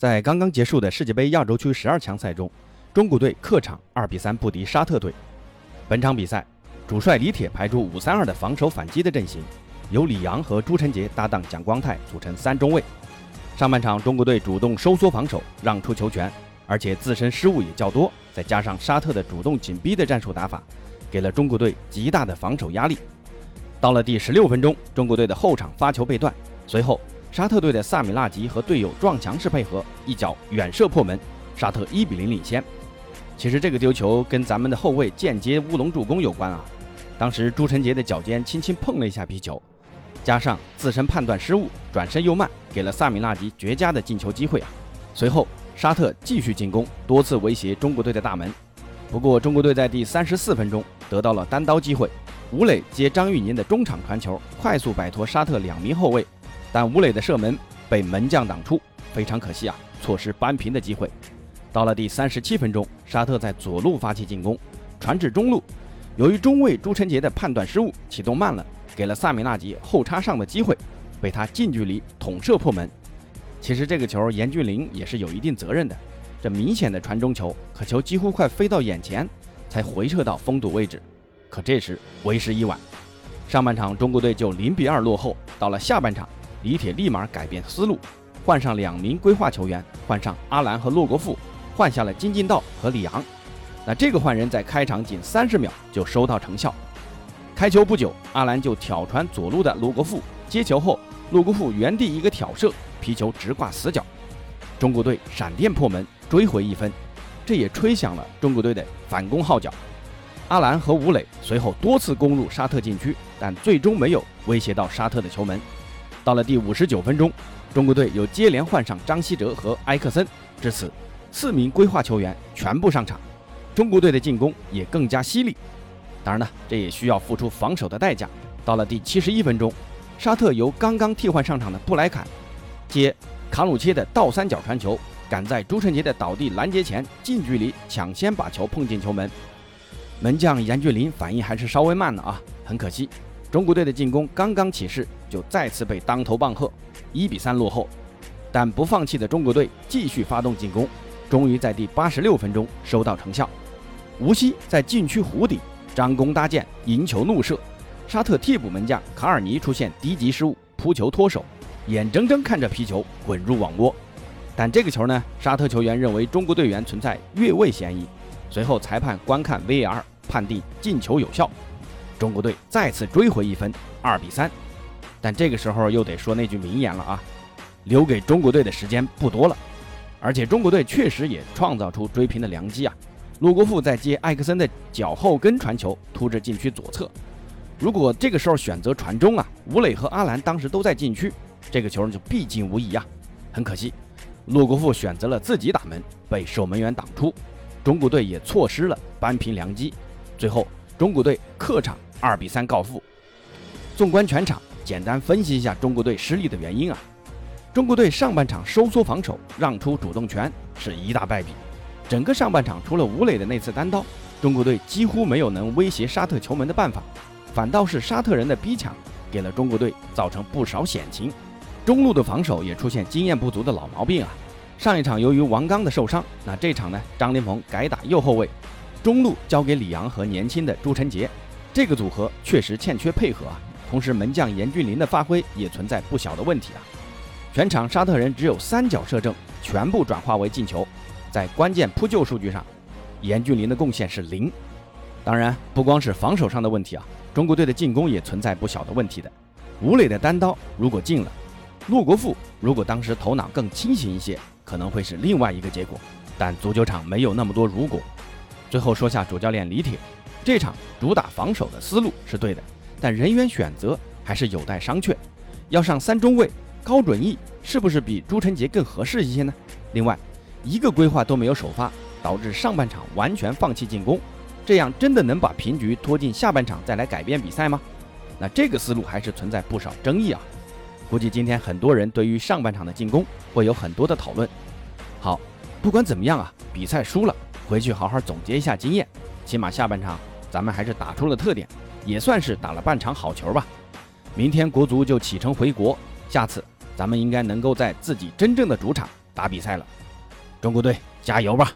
在刚刚结束的世界杯亚洲区十二强赛中，中国队客场二比三不敌沙特队。本场比赛，主帅李铁排出五三二的防守反击的阵型，由李阳和朱晨杰搭档蒋光太组成三中卫。上半场，中国队主动收缩防守，让出球权，而且自身失误也较多，再加上沙特的主动紧逼的战术打法，给了中国队极大的防守压力。到了第十六分钟，中国队的后场发球被断，随后。沙特队的萨米纳吉和队友撞墙式配合，一脚远射破门，沙特一比零领先。其实这个丢球跟咱们的后卫间接乌龙助攻有关啊。当时朱晨杰的脚尖轻轻碰了一下皮球，加上自身判断失误，转身又慢，给了萨米纳吉绝佳的进球机会啊。随后沙特继续进攻，多次威胁中国队的大门。不过中国队在第三十四分钟得到了单刀机会，吴磊接张玉宁的中场传球，快速摆脱沙特两名后卫。但吴磊的射门被门将挡出，非常可惜啊，错失扳平的机会。到了第三十七分钟，沙特在左路发起进攻，传至中路，由于中卫朱晨杰的判断失误，启动慢了，给了萨米纳吉后插上的机会，被他近距离捅射破门。其实这个球严俊凌也是有一定责任的，这明显的传中球，可球几乎快飞到眼前，才回撤到封堵位置，可这时为时已晚。上半场中国队就零比二落后，到了下半场。李铁立马改变思路，换上两名规划球员，换上阿兰和洛国富，换下了金敬道和李昂。那这个换人在开场仅三十秒就收到成效。开球不久，阿兰就挑传左路的罗国富，接球后，洛国富原地一个挑射，皮球直挂死角。中国队闪电破门，追回一分，这也吹响了中国队的反攻号角。阿兰和吴磊随后多次攻入沙特禁区，但最终没有威胁到沙特的球门。到了第五十九分钟，中国队又接连换上张稀哲和埃克森，至此四名规划球员全部上场，中国队的进攻也更加犀利。当然了，这也需要付出防守的代价。到了第七十一分钟，沙特由刚刚替换上场的布莱坎接卡鲁切的倒三角传球，赶在朱晨杰的倒地拦截前，近距离抢先把球碰进球门。门将严俊林反应还是稍微慢了啊，很可惜。中国队的进攻刚刚起势，就再次被当头棒喝，一比三落后。但不放弃的中国队继续发动进攻，终于在第八十六分钟收到成效。吴曦在禁区弧底张弓搭箭，迎球怒射。沙特替补门将卡尔尼出现低级失误，扑球脱手，眼睁睁看着皮球滚入网窝。但这个球呢，沙特球员认为中国队员存在越位嫌疑，随后裁判观看 VAR 判定进球有效。中国队再次追回一分，二比三。但这个时候又得说那句名言了啊，留给中国队的时间不多了。而且中国队确实也创造出追平的良机啊。陆国富在接艾克森的脚后跟传球，突至禁区左侧。如果这个时候选择传中啊，吴磊和阿兰当时都在禁区，这个球就必进无疑啊。很可惜，陆国富选择了自己打门，被守门员挡出，中国队也错失了扳平良机。最后，中国队客场。二比三告负。纵观全场，简单分析一下中国队失利的原因啊。中国队上半场收缩防守，让出主动权，是一大败笔。整个上半场除了吴磊的那次单刀，中国队几乎没有能威胁沙特球门的办法，反倒是沙特人的逼抢，给了中国队造成不少险情。中路的防守也出现经验不足的老毛病啊。上一场由于王刚的受伤，那这场呢，张琳芃改打右后卫，中路交给李阳和年轻的朱晨杰。这个组合确实欠缺配合啊，同时门将严俊林的发挥也存在不小的问题啊。全场沙特人只有三脚射正，全部转化为进球。在关键扑救数据上，严俊林的贡献是零。当然，不光是防守上的问题啊，中国队的进攻也存在不小的问题的。吴磊的单刀如果进了，陆国富如果当时头脑更清醒一些，可能会是另外一个结果。但足球场没有那么多如果。最后说下主教练李铁。这场主打防守的思路是对的，但人员选择还是有待商榷。要上三中卫，高准翼是不是比朱晨杰更合适一些呢？另外，一个规划都没有首发，导致上半场完全放弃进攻，这样真的能把平局拖进下半场再来改变比赛吗？那这个思路还是存在不少争议啊。估计今天很多人对于上半场的进攻会有很多的讨论。好，不管怎么样啊，比赛输了，回去好好总结一下经验，起码下半场。咱们还是打出了特点，也算是打了半场好球吧。明天国足就启程回国，下次咱们应该能够在自己真正的主场打比赛了。中国队加油吧！